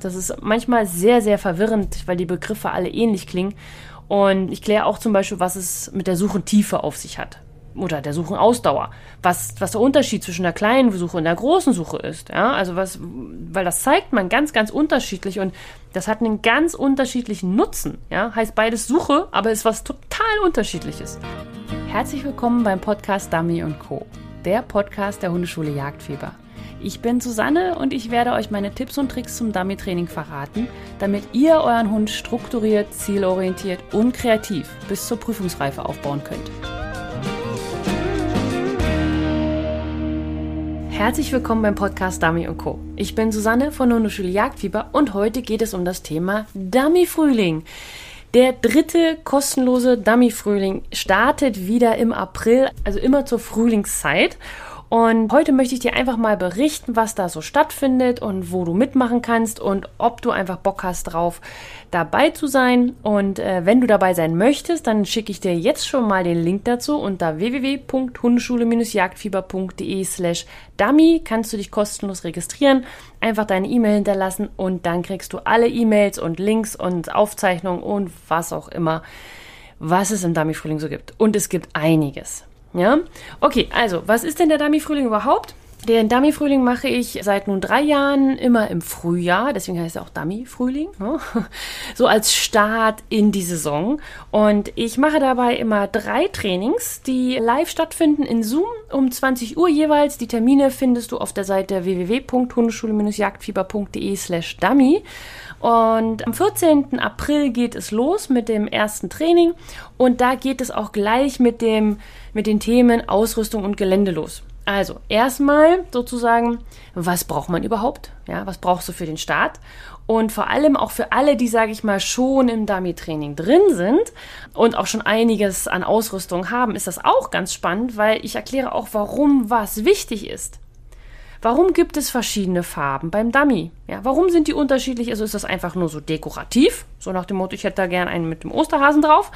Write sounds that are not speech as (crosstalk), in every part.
Das ist manchmal sehr, sehr verwirrend, weil die Begriffe alle ähnlich klingen. Und ich kläre auch zum Beispiel, was es mit der Suchentiefe auf sich hat. Oder der Suchenausdauer. Was, was der Unterschied zwischen der kleinen Suche und der großen Suche ist. Ja, also was, weil das zeigt man ganz, ganz unterschiedlich und das hat einen ganz unterschiedlichen Nutzen. Ja, heißt beides Suche, aber ist was total unterschiedliches. Herzlich willkommen beim Podcast Dummy Co. Der Podcast der Hundeschule Jagdfieber. Ich bin Susanne und ich werde euch meine Tipps und Tricks zum Dummy-Training verraten, damit ihr euren Hund strukturiert, zielorientiert und kreativ bis zur Prüfungsreife aufbauen könnt. Herzlich willkommen beim Podcast Dummy Co. Ich bin Susanne von Hundeschule Jagdfieber und heute geht es um das Thema Dummy-Frühling. Der dritte kostenlose Dummy-Frühling startet wieder im April, also immer zur Frühlingszeit. Und heute möchte ich dir einfach mal berichten, was da so stattfindet und wo du mitmachen kannst und ob du einfach Bock hast drauf, dabei zu sein. Und äh, wenn du dabei sein möchtest, dann schicke ich dir jetzt schon mal den Link dazu unter www.hundeschule-jagdfieber.de slash dummy kannst du dich kostenlos registrieren, einfach deine E-Mail hinterlassen und dann kriegst du alle E-Mails und Links und Aufzeichnungen und was auch immer, was es im Dummy-Frühling so gibt. Und es gibt einiges. Ja? Okay, also, was ist denn der Dummy-Frühling überhaupt? Den Dummy-Frühling mache ich seit nun drei Jahren immer im Frühjahr, deswegen heißt er auch Dummy-Frühling, ne? (laughs) so als Start in die Saison. Und ich mache dabei immer drei Trainings, die live stattfinden in Zoom um 20 Uhr jeweils. Die Termine findest du auf der Seite www.hundeschule-jagdfieber.de slash dummy. Und am 14. April geht es los mit dem ersten Training und da geht es auch gleich mit, dem, mit den Themen Ausrüstung und Gelände los. Also erstmal sozusagen, was braucht man überhaupt? Ja, was brauchst du für den Start? Und vor allem auch für alle, die, sage ich mal, schon im Dummy-Training drin sind und auch schon einiges an Ausrüstung haben, ist das auch ganz spannend, weil ich erkläre auch, warum was wichtig ist. Warum gibt es verschiedene Farben beim Dummy? Ja, warum sind die unterschiedlich? Also ist das einfach nur so dekorativ? So nach dem Motto, ich hätte da gern einen mit dem Osterhasen drauf.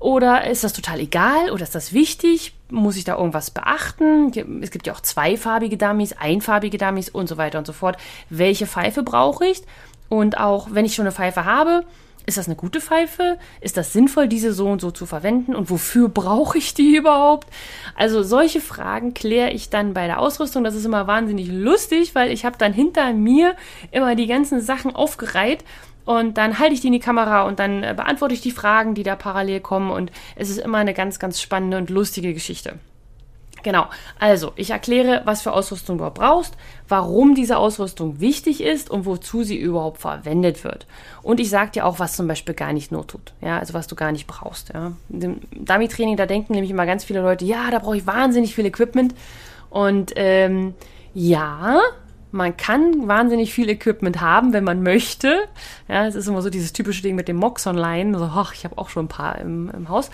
Oder ist das total egal? Oder ist das wichtig? Muss ich da irgendwas beachten? Es gibt ja auch zweifarbige Dummies, einfarbige Dummies und so weiter und so fort. Welche Pfeife brauche ich? Und auch wenn ich schon eine Pfeife habe, ist das eine gute Pfeife? Ist das sinnvoll, diese so und so zu verwenden? Und wofür brauche ich die (laughs) überhaupt? Also solche Fragen kläre ich dann bei der Ausrüstung. Das ist immer wahnsinnig lustig, weil ich habe dann hinter mir immer die ganzen Sachen aufgereiht und dann halte ich die in die Kamera und dann äh, beantworte ich die Fragen, die da parallel kommen und es ist immer eine ganz, ganz spannende und lustige Geschichte. Genau, also ich erkläre, was für Ausrüstung du brauchst, warum diese Ausrüstung wichtig ist und wozu sie überhaupt verwendet wird. Und ich sage dir auch, was zum Beispiel gar nicht not tut, ja, also was du gar nicht brauchst. Ja. Im Dummy-Training, da denken nämlich immer ganz viele Leute, ja, da brauche ich wahnsinnig viel Equipment. Und ähm, ja, man kann wahnsinnig viel Equipment haben, wenn man möchte. Ja, es ist immer so dieses typische Ding mit dem Mox online. So, ach, ich habe auch schon ein paar im, im Haus.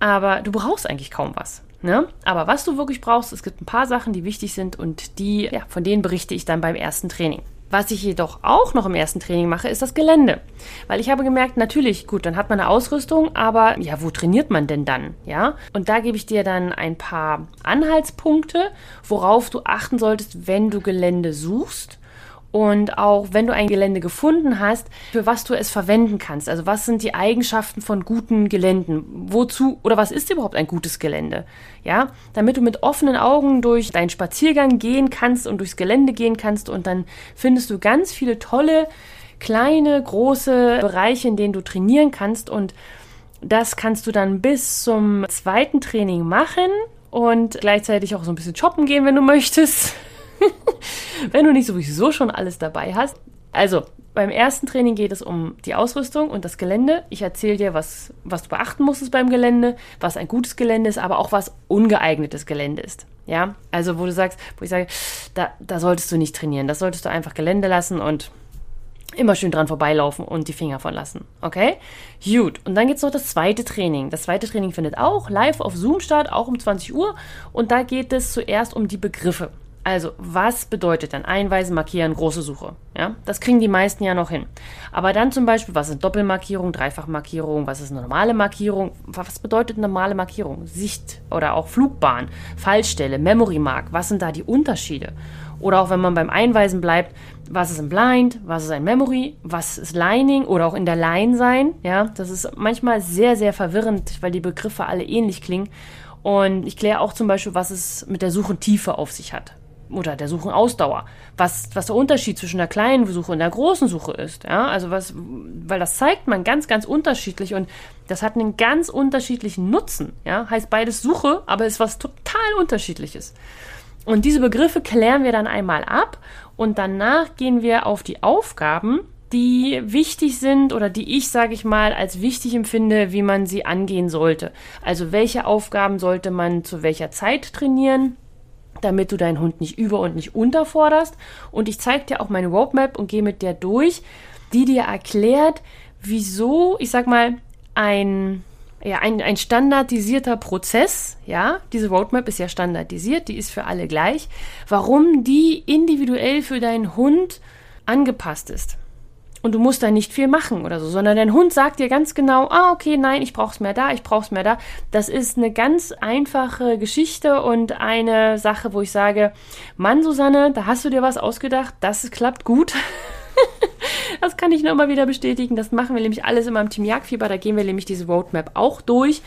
Aber du brauchst eigentlich kaum was. Ne? Aber was du wirklich brauchst, es gibt ein paar Sachen, die wichtig sind und die, ja, von denen berichte ich dann beim ersten Training. Was ich jedoch auch noch im ersten Training mache, ist das Gelände. Weil ich habe gemerkt, natürlich, gut, dann hat man eine Ausrüstung, aber ja, wo trainiert man denn dann? Ja? Und da gebe ich dir dann ein paar Anhaltspunkte, worauf du achten solltest, wenn du Gelände suchst und auch wenn du ein Gelände gefunden hast, für was du es verwenden kannst. Also was sind die Eigenschaften von guten Geländen? Wozu oder was ist überhaupt ein gutes Gelände? Ja, damit du mit offenen Augen durch deinen Spaziergang gehen kannst und durchs Gelände gehen kannst und dann findest du ganz viele tolle kleine, große Bereiche, in denen du trainieren kannst und das kannst du dann bis zum zweiten Training machen und gleichzeitig auch so ein bisschen shoppen gehen, wenn du möchtest. (laughs) wenn du nicht sowieso schon alles dabei hast. Also, beim ersten Training geht es um die Ausrüstung und das Gelände. Ich erzähle dir, was, was du beachten musst beim Gelände, was ein gutes Gelände ist, aber auch was ungeeignetes Gelände ist. Ja, also wo du sagst, wo ich sage, da, da solltest du nicht trainieren, das solltest du einfach Gelände lassen und immer schön dran vorbeilaufen und die Finger von lassen. Okay? Gut. Und dann gibt es noch das zweite Training. Das zweite Training findet auch live auf Zoom statt, auch um 20 Uhr. Und da geht es zuerst um die Begriffe. Also, was bedeutet dann einweisen, markieren, große Suche? Ja, das kriegen die meisten ja noch hin. Aber dann zum Beispiel, was ist Doppelmarkierung, Dreifachmarkierung, was ist eine normale Markierung? Was bedeutet normale Markierung? Sicht oder auch Flugbahn, Fallstelle, Memory Mark, was sind da die Unterschiede? Oder auch wenn man beim Einweisen bleibt, was ist ein Blind, was ist ein Memory, was ist Lining oder auch in der Line sein? Ja, das ist manchmal sehr, sehr verwirrend, weil die Begriffe alle ähnlich klingen. Und ich kläre auch zum Beispiel, was es mit der Suchentiefe auf sich hat oder der Suchenausdauer, was, was der Unterschied zwischen der kleinen Suche und der großen Suche ist. Ja, also was, weil das zeigt man ganz, ganz unterschiedlich und das hat einen ganz unterschiedlichen Nutzen. Ja, heißt beides Suche, aber ist was total unterschiedliches. Und diese Begriffe klären wir dann einmal ab und danach gehen wir auf die Aufgaben, die wichtig sind oder die ich, sage ich mal, als wichtig empfinde, wie man sie angehen sollte. Also welche Aufgaben sollte man zu welcher Zeit trainieren, damit du deinen Hund nicht über und nicht unterforderst. Und ich zeige dir auch meine Roadmap und gehe mit der durch, die dir erklärt, wieso, ich sag mal, ein ja, ein, ein standardisierter Prozess, ja, diese Roadmap ist ja standardisiert, die ist für alle gleich, warum die individuell für deinen Hund angepasst ist. Und du musst da nicht viel machen oder so, sondern dein Hund sagt dir ganz genau, ah, okay, nein, ich brauch's mehr da, ich brauch's mehr da. Das ist eine ganz einfache Geschichte und eine Sache, wo ich sage, Mann, Susanne, da hast du dir was ausgedacht, das klappt gut. (laughs) das kann ich nur immer wieder bestätigen. Das machen wir nämlich alles immer im Team Jagdfieber. Da gehen wir nämlich diese Roadmap auch durch.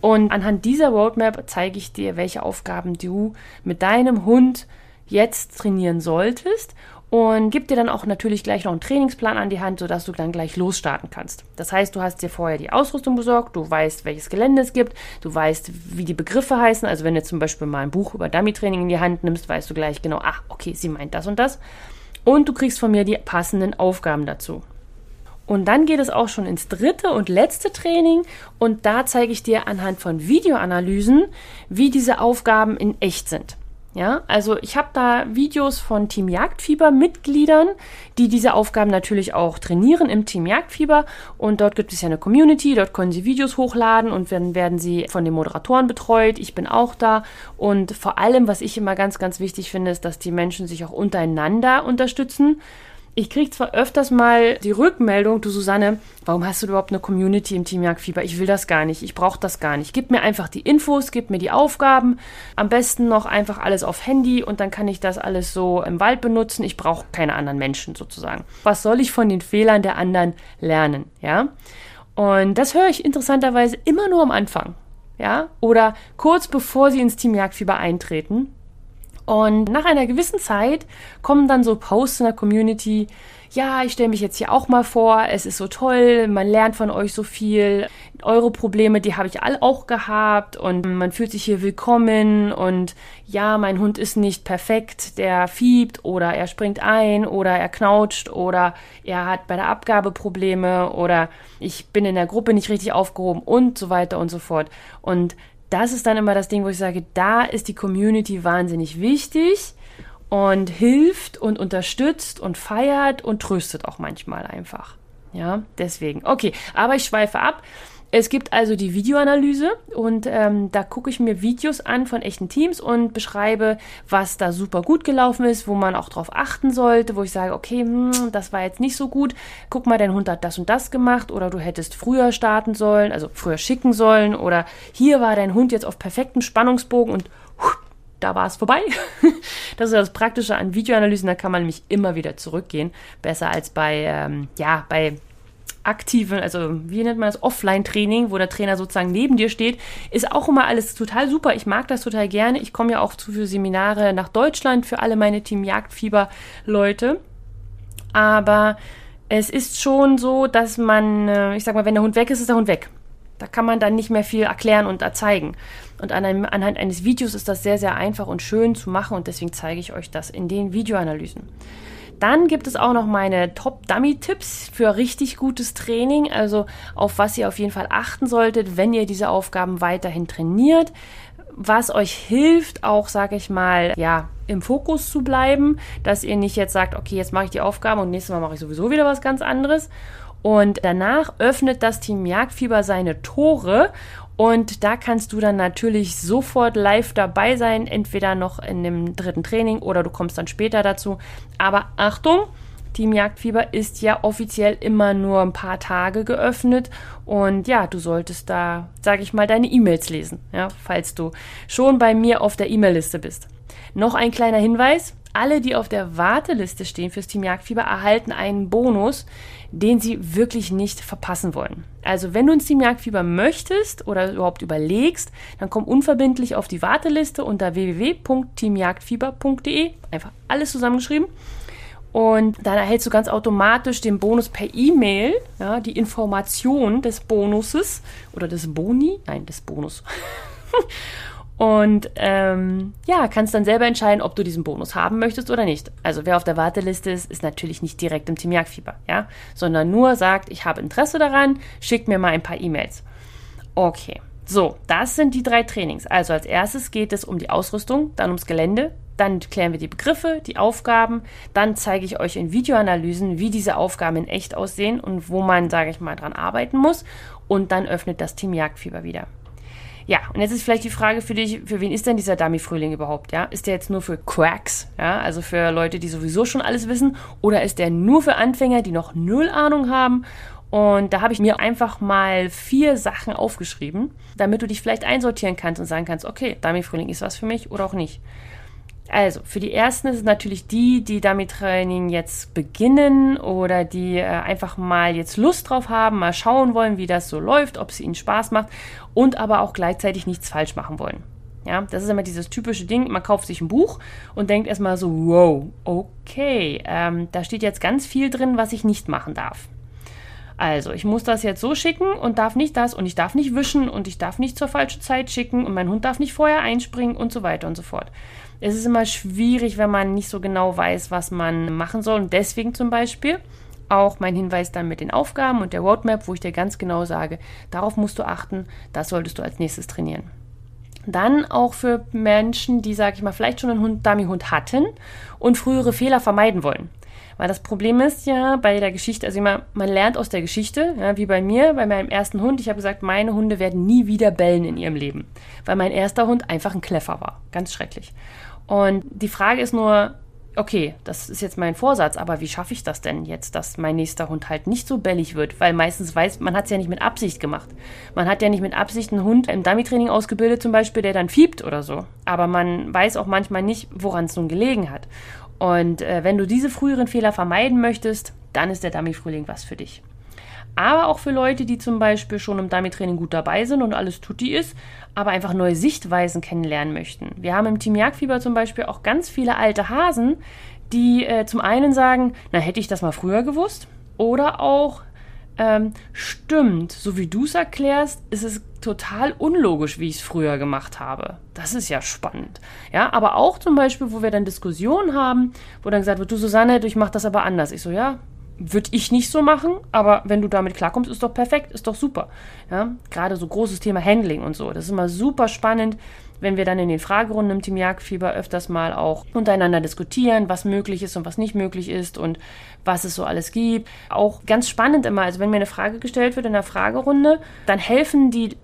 Und anhand dieser Roadmap zeige ich dir, welche Aufgaben du mit deinem Hund jetzt trainieren solltest und gib dir dann auch natürlich gleich noch einen Trainingsplan an die Hand, sodass du dann gleich losstarten kannst. Das heißt, du hast dir vorher die Ausrüstung besorgt, du weißt, welches Gelände es gibt, du weißt, wie die Begriffe heißen. Also wenn du zum Beispiel mal ein Buch über Dummy-Training in die Hand nimmst, weißt du gleich genau, ach, okay, sie meint das und das. Und du kriegst von mir die passenden Aufgaben dazu. Und dann geht es auch schon ins dritte und letzte Training und da zeige ich dir anhand von Videoanalysen, wie diese Aufgaben in echt sind. Ja, also ich habe da Videos von Team Jagdfieber Mitgliedern, die diese Aufgaben natürlich auch trainieren im Team Jagdfieber. Und dort gibt es ja eine Community, dort können sie Videos hochladen und dann werden sie von den Moderatoren betreut. Ich bin auch da. Und vor allem, was ich immer ganz, ganz wichtig finde, ist, dass die Menschen sich auch untereinander unterstützen ich kriege zwar öfters mal die Rückmeldung, du Susanne, warum hast du überhaupt eine Community im Team Jagdfieber? Ich will das gar nicht, ich brauche das gar nicht. Gib mir einfach die Infos, gib mir die Aufgaben, am besten noch einfach alles auf Handy und dann kann ich das alles so im Wald benutzen. Ich brauche keine anderen Menschen sozusagen. Was soll ich von den Fehlern der anderen lernen, ja? Und das höre ich interessanterweise immer nur am Anfang, ja? Oder kurz bevor sie ins Team Jagdfieber eintreten und nach einer gewissen Zeit kommen dann so Posts in der Community, ja, ich stelle mich jetzt hier auch mal vor, es ist so toll, man lernt von euch so viel, eure Probleme, die habe ich alle auch gehabt. Und man fühlt sich hier willkommen. Und ja, mein Hund ist nicht perfekt, der fiebt oder er springt ein oder er knautscht oder er hat bei der Abgabe Probleme oder ich bin in der Gruppe nicht richtig aufgehoben und so weiter und so fort. Und das ist dann immer das Ding, wo ich sage, da ist die Community wahnsinnig wichtig und hilft und unterstützt und feiert und tröstet auch manchmal einfach. Ja, deswegen. Okay, aber ich schweife ab. Es gibt also die Videoanalyse und ähm, da gucke ich mir Videos an von echten Teams und beschreibe, was da super gut gelaufen ist, wo man auch drauf achten sollte, wo ich sage, okay, hm, das war jetzt nicht so gut. Guck mal, dein Hund hat das und das gemacht oder du hättest früher starten sollen, also früher schicken sollen oder hier war dein Hund jetzt auf perfektem Spannungsbogen und huh, da war es vorbei. (laughs) das ist das Praktische an Videoanalysen, da kann man nämlich immer wieder zurückgehen. Besser als bei, ähm, ja, bei aktiven, also wie nennt man das, Offline-Training, wo der Trainer sozusagen neben dir steht, ist auch immer alles total super. Ich mag das total gerne. Ich komme ja auch zu für Seminare nach Deutschland für alle meine Team Jagdfieber-Leute. Aber es ist schon so, dass man, äh, ich sag mal, wenn der Hund weg ist, ist der Hund weg. Da kann man dann nicht mehr viel erklären und erzeigen. Und an einem, anhand eines Videos ist das sehr, sehr einfach und schön zu machen und deswegen zeige ich euch das in den Videoanalysen. Dann gibt es auch noch meine Top-Dummy-Tipps für richtig gutes Training, also auf was ihr auf jeden Fall achten solltet, wenn ihr diese Aufgaben weiterhin trainiert. Was euch hilft, auch, sage ich mal, ja, im Fokus zu bleiben, dass ihr nicht jetzt sagt, okay, jetzt mache ich die Aufgaben und nächstes Mal mache ich sowieso wieder was ganz anderes. Und danach öffnet das Team Jagdfieber seine Tore Und da kannst du dann natürlich sofort live dabei sein, entweder noch in dem dritten Training oder du kommst dann später dazu. Aber Achtung, Team Jagdfieber ist ja offiziell immer nur ein paar Tage geöffnet und ja, du solltest da, sage ich mal, deine E-Mails lesen, ja, falls du schon bei mir auf der E-Mail-Liste bist. Noch ein kleiner Hinweis, alle, die auf der Warteliste stehen fürs Team Jagdfieber, erhalten einen Bonus, den sie wirklich nicht verpassen wollen. Also wenn du ins Team Jagdfieber möchtest oder überhaupt überlegst, dann komm unverbindlich auf die Warteliste unter www.teamjagdfieber.de, einfach alles zusammengeschrieben. Und dann erhältst du ganz automatisch den Bonus per E-Mail, ja, die Information des Bonuses oder des Boni, nein, des Bonus. (laughs) Und ähm, ja, kannst dann selber entscheiden, ob du diesen Bonus haben möchtest oder nicht. Also wer auf der Warteliste ist, ist natürlich nicht direkt im Team Jagdfieber, ja, sondern nur sagt, ich habe Interesse daran, schickt mir mal ein paar E-Mails. Okay, so, das sind die drei Trainings. Also als erstes geht es um die Ausrüstung, dann ums Gelände, dann klären wir die Begriffe, die Aufgaben, dann zeige ich euch in Videoanalysen, wie diese Aufgaben in echt aussehen und wo man, sage ich mal, dran arbeiten muss. Und dann öffnet das Team Jagdfieber wieder. Ja, und jetzt ist vielleicht die Frage für dich, für wen ist denn dieser Dummy-Frühling überhaupt? Ja, ist der jetzt nur für Cracks, ja, also für Leute, die sowieso schon alles wissen, oder ist der nur für Anfänger, die noch null Ahnung haben? Und da habe ich mir einfach mal vier Sachen aufgeschrieben, damit du dich vielleicht einsortieren kannst und sagen kannst, okay, Dummy-Frühling ist was für mich oder auch nicht. Also, für die ersten ist es natürlich die, die damit Training jetzt beginnen oder die äh, einfach mal jetzt Lust drauf haben, mal schauen wollen, wie das so läuft, ob es ihnen Spaß macht und aber auch gleichzeitig nichts falsch machen wollen. Ja, das ist immer dieses typische Ding, man kauft sich ein Buch und denkt erstmal so, wow, okay, ähm, da steht jetzt ganz viel drin, was ich nicht machen darf. Also, ich muss das jetzt so schicken und darf nicht das und ich darf nicht wischen und ich darf nicht zur falschen Zeit schicken und mein Hund darf nicht vorher einspringen und so weiter und so fort es ist immer schwierig, wenn man nicht so genau weiß, was man machen soll. Und deswegen zum Beispiel auch mein Hinweis dann mit den Aufgaben und der Roadmap, wo ich dir ganz genau sage, darauf musst du achten, das solltest du als nächstes trainieren. Dann auch für Menschen, die, sage ich mal, vielleicht schon einen Hund, Dummy-Hund hatten und frühere Fehler vermeiden wollen. Weil das Problem ist ja bei der Geschichte, also immer, man lernt aus der Geschichte, ja, wie bei mir, bei meinem ersten Hund. Ich habe gesagt, meine Hunde werden nie wieder bellen in ihrem Leben, weil mein erster Hund einfach ein Kleffer war. Ganz schrecklich. Und die Frage ist nur, okay, das ist jetzt mein Vorsatz, aber wie schaffe ich das denn jetzt, dass mein nächster Hund halt nicht so bellig wird? Weil meistens weiß, man hat es ja nicht mit Absicht gemacht. Man hat ja nicht mit Absicht einen Hund im Dummy-Training ausgebildet, zum Beispiel, der dann fiebt oder so. Aber man weiß auch manchmal nicht, woran es nun gelegen hat. Und äh, wenn du diese früheren Fehler vermeiden möchtest, dann ist der Dummy-Frühling was für dich aber auch für Leute, die zum Beispiel schon im Dummy-Training gut dabei sind und alles tutti ist, aber einfach neue Sichtweisen kennenlernen möchten. Wir haben im Team Jagdfieber zum Beispiel auch ganz viele alte Hasen, die äh, zum einen sagen, na hätte ich das mal früher gewusst, oder auch, ähm, stimmt, so wie du es erklärst, ist es total unlogisch, wie ich es früher gemacht habe. Das ist ja spannend. Ja, aber auch zum Beispiel, wo wir dann Diskussionen haben, wo dann gesagt wird, du Susanne, ich mache das aber anders. Ich so, ja, würde ich nicht so machen, aber wenn du damit klarkommst, ist doch perfekt, ist doch super. Ja? Gerade so großes Thema Handling und so. Das ist immer super spannend, wenn wir dann in den Fragerunden im Team Jagdfieber öfters mal auch untereinander diskutieren, was möglich ist und was nicht möglich ist und was es so alles gibt. Auch ganz spannend immer, also wenn mir eine Frage gestellt wird in der Fragerunde, dann helfen die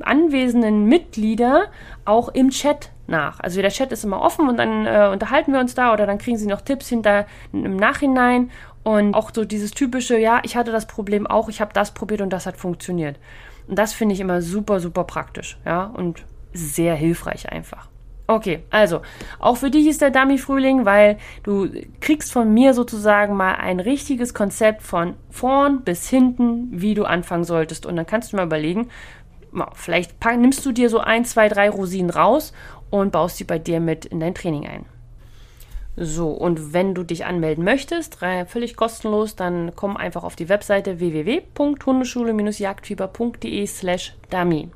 anwesenden Mitglieder auch im Chat nach. Also der Chat ist immer offen und dann äh, unterhalten wir uns da oder dann kriegen sie noch Tipps hinter im Nachhinein und auch so dieses typische, ja, ich hatte das Problem auch, ich habe das probiert und das hat funktioniert. Und das finde ich immer super, super praktisch, ja, und sehr hilfreich einfach. Okay, also auch für dich ist der Dummy-Frühling, weil du kriegst von mir sozusagen mal ein richtiges Konzept von vorn bis hinten, wie du anfangen solltest. Und dann kannst du mal überlegen, vielleicht nimmst du dir so ein, zwei, drei Rosinen raus und baust sie bei dir mit in dein Training ein. So, und wenn du dich anmelden möchtest, völlig kostenlos, dann komm einfach auf die Webseite www.hundeschule-jagdfieber.de slash dummy.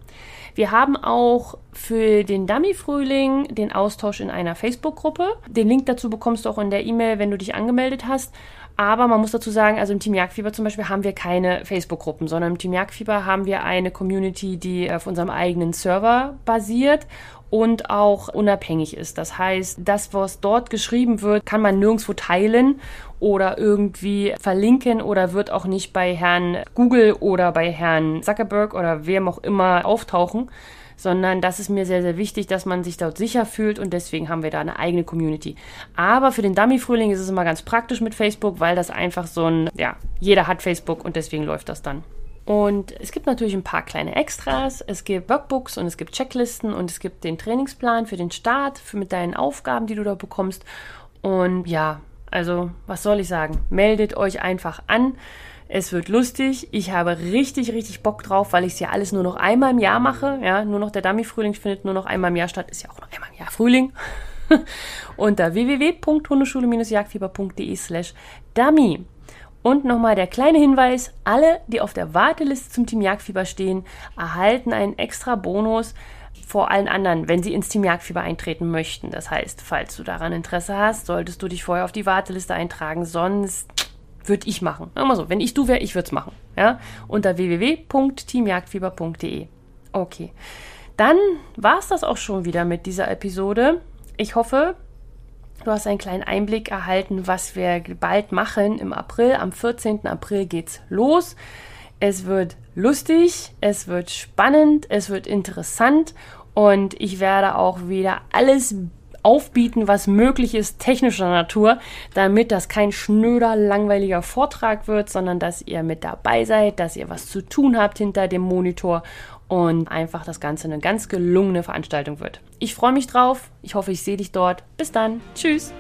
Wir haben auch für den Dummy-Frühling den Austausch in einer Facebook-Gruppe. Den Link dazu bekommst du auch in der E-Mail, wenn du dich angemeldet hast. Aber man muss dazu sagen, also im Team Jagdfieber zum Beispiel haben wir keine Facebook-Gruppen, sondern im Team Jagdfieber haben wir eine Community, die auf unserem eigenen Server basiert und auch unabhängig ist. Das heißt, das, was dort geschrieben wird, kann man nirgendwo teilen oder irgendwie verlinken oder wird auch nicht bei Herrn Google oder bei Herrn Zuckerberg oder wem auch immer auftauchen sondern das ist mir sehr, sehr wichtig, dass man sich dort sicher fühlt und deswegen haben wir da eine eigene Community. Aber für den Dummy-Frühling ist es immer ganz praktisch mit Facebook, weil das einfach so ein, ja, jeder hat Facebook und deswegen läuft das dann. Und es gibt natürlich ein paar kleine Extras. Es gibt Workbooks und es gibt Checklisten und es gibt den Trainingsplan für den Start, für mit deinen Aufgaben, die du da bekommst. Und ja, also was soll ich sagen? Meldet euch einfach an. Es wird lustig. Ich habe richtig, richtig Bock drauf, weil ich es ja alles nur noch einmal im Jahr mache. Ja, nur noch der Dummy-Frühling findet nur noch einmal im Jahr statt. Ist ja auch noch einmal im Jahr Frühling. (laughs) Unter www.hundeschule-jagdfieber.de slash dummy. Und nochmal der kleine Hinweis, alle, die auf der Warteliste zum Team Jagdfieber stehen, erhalten einen extra Bonus vor allen anderen, wenn sie ins Team Jagdfieber eintreten möchten. Das heißt, falls du daran Interesse hast, solltest du dich vorher auf die Warteliste eintragen, sonst würde ich machen. Mal so, wenn ich du wäre, ich würde es machen. Ja? Unter www.teamjagdfieber.de. Okay. Dann war es das auch schon wieder mit dieser Episode. Ich hoffe, Du hast einen kleinen Einblick erhalten, was wir bald machen im April. Am 14. April geht's los. Es wird lustig, es wird spannend, es wird interessant und ich werde auch wieder alles aufbieten, was möglich ist, technischer Natur, damit das kein schnöder, langweiliger Vortrag wird, sondern dass ihr mit dabei seid, dass ihr was zu tun habt hinter dem Monitor und einfach das Ganze eine ganz gelungene Veranstaltung wird. Ich freue mich drauf. Ich hoffe, ich sehe dich dort. Bis dann. Tschüss.